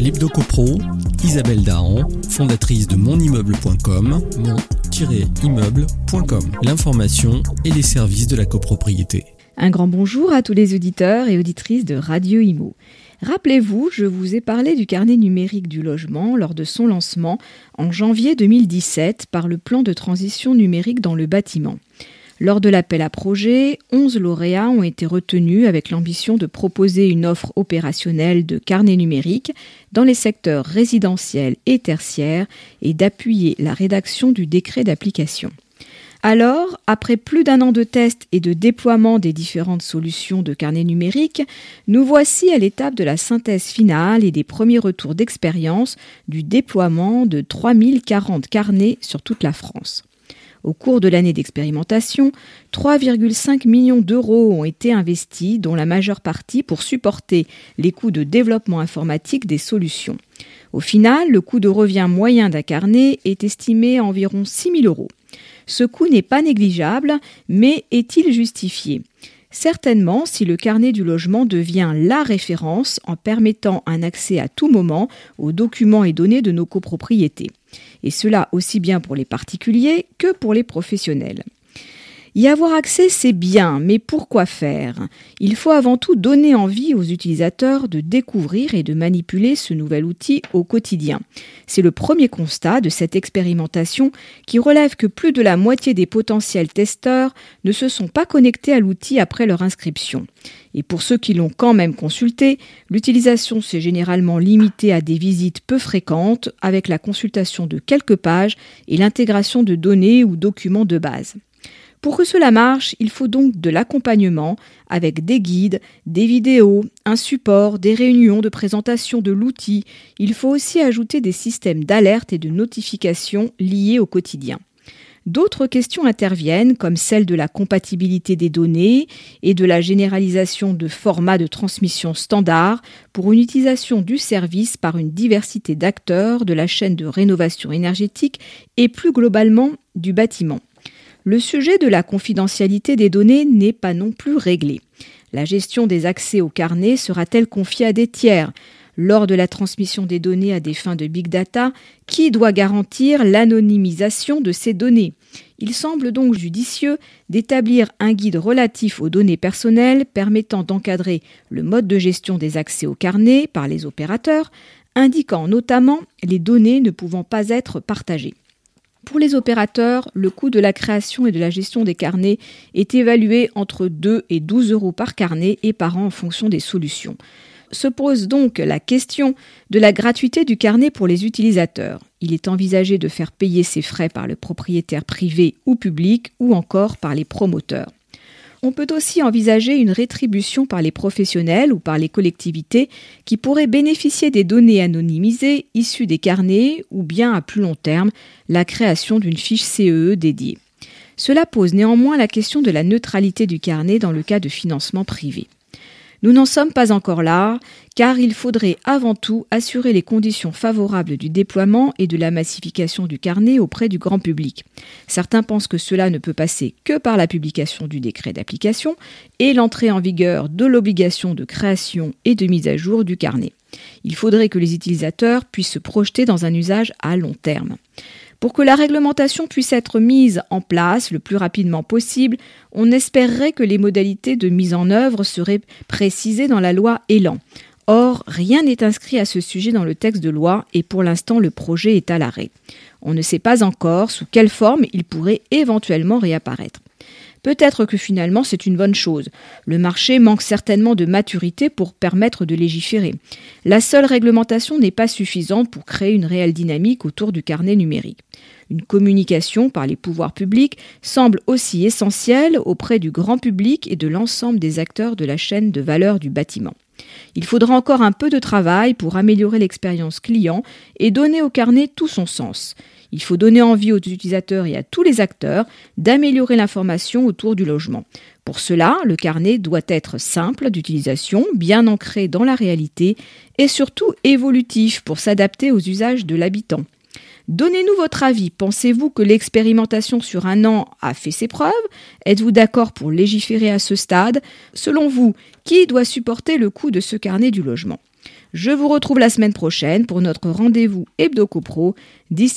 L'Hebdo-Copro, Isabelle Dahan, fondatrice de monimmeuble.com, mon-immeuble.com. L'information et les services de la copropriété. Un grand bonjour à tous les auditeurs et auditrices de Radio Imo. Rappelez-vous, je vous ai parlé du carnet numérique du logement lors de son lancement en janvier 2017 par le plan de transition numérique dans le bâtiment. Lors de l'appel à projet, 11 lauréats ont été retenus avec l'ambition de proposer une offre opérationnelle de carnet numérique dans les secteurs résidentiels et tertiaires et d'appuyer la rédaction du décret d'application. Alors, après plus d'un an de tests et de déploiement des différentes solutions de carnet numérique, nous voici à l'étape de la synthèse finale et des premiers retours d'expérience du déploiement de 3040 carnets sur toute la France. Au cours de l'année d'expérimentation, 3,5 millions d'euros ont été investis, dont la majeure partie pour supporter les coûts de développement informatique des solutions. Au final, le coût de revient moyen d'un carnet est estimé à environ 6 000 euros. Ce coût n'est pas négligeable, mais est-il justifié? Certainement si le carnet du logement devient la référence en permettant un accès à tout moment aux documents et données de nos copropriétés. Et cela aussi bien pour les particuliers que pour les professionnels. Y avoir accès, c'est bien, mais pourquoi faire? Il faut avant tout donner envie aux utilisateurs de découvrir et de manipuler ce nouvel outil au quotidien. C'est le premier constat de cette expérimentation qui relève que plus de la moitié des potentiels testeurs ne se sont pas connectés à l'outil après leur inscription. Et pour ceux qui l'ont quand même consulté, l'utilisation s'est généralement limitée à des visites peu fréquentes avec la consultation de quelques pages et l'intégration de données ou documents de base. Pour que cela marche, il faut donc de l'accompagnement avec des guides, des vidéos, un support, des réunions de présentation de l'outil. Il faut aussi ajouter des systèmes d'alerte et de notification liés au quotidien. D'autres questions interviennent, comme celle de la compatibilité des données et de la généralisation de formats de transmission standard pour une utilisation du service par une diversité d'acteurs de la chaîne de rénovation énergétique et plus globalement du bâtiment le sujet de la confidentialité des données n'est pas non plus réglé. La gestion des accès aux carnets sera-t-elle confiée à des tiers? Lors de la transmission des données à des fins de big data, qui doit garantir l'anonymisation de ces données? Il semble donc judicieux d'établir un guide relatif aux données personnelles permettant d'encadrer le mode de gestion des accès aux carnets par les opérateurs, indiquant notamment les données ne pouvant pas être partagées. Pour les opérateurs, le coût de la création et de la gestion des carnets est évalué entre 2 et 12 euros par carnet et par an en fonction des solutions. Se pose donc la question de la gratuité du carnet pour les utilisateurs. Il est envisagé de faire payer ces frais par le propriétaire privé ou public ou encore par les promoteurs. On peut aussi envisager une rétribution par les professionnels ou par les collectivités qui pourraient bénéficier des données anonymisées issues des carnets ou bien à plus long terme la création d'une fiche CEE e dédiée. Cela pose néanmoins la question de la neutralité du carnet dans le cas de financement privé. Nous n'en sommes pas encore là, car il faudrait avant tout assurer les conditions favorables du déploiement et de la massification du carnet auprès du grand public. Certains pensent que cela ne peut passer que par la publication du décret d'application et l'entrée en vigueur de l'obligation de création et de mise à jour du carnet. Il faudrait que les utilisateurs puissent se projeter dans un usage à long terme. Pour que la réglementation puisse être mise en place le plus rapidement possible, on espérerait que les modalités de mise en œuvre seraient précisées dans la loi Elan. Or, rien n'est inscrit à ce sujet dans le texte de loi et pour l'instant le projet est à l'arrêt. On ne sait pas encore sous quelle forme il pourrait éventuellement réapparaître. Peut-être que finalement c'est une bonne chose. Le marché manque certainement de maturité pour permettre de légiférer. La seule réglementation n'est pas suffisante pour créer une réelle dynamique autour du carnet numérique. Une communication par les pouvoirs publics semble aussi essentielle auprès du grand public et de l'ensemble des acteurs de la chaîne de valeur du bâtiment. Il faudra encore un peu de travail pour améliorer l'expérience client et donner au carnet tout son sens. Il faut donner envie aux utilisateurs et à tous les acteurs d'améliorer l'information autour du logement. Pour cela, le carnet doit être simple d'utilisation, bien ancré dans la réalité et surtout évolutif pour s'adapter aux usages de l'habitant. Donnez-nous votre avis. Pensez-vous que l'expérimentation sur un an a fait ses preuves? Êtes-vous d'accord pour légiférer à ce stade? Selon vous, qui doit supporter le coût de ce carnet du logement? Je vous retrouve la semaine prochaine pour notre rendez-vous Hebdo D'ici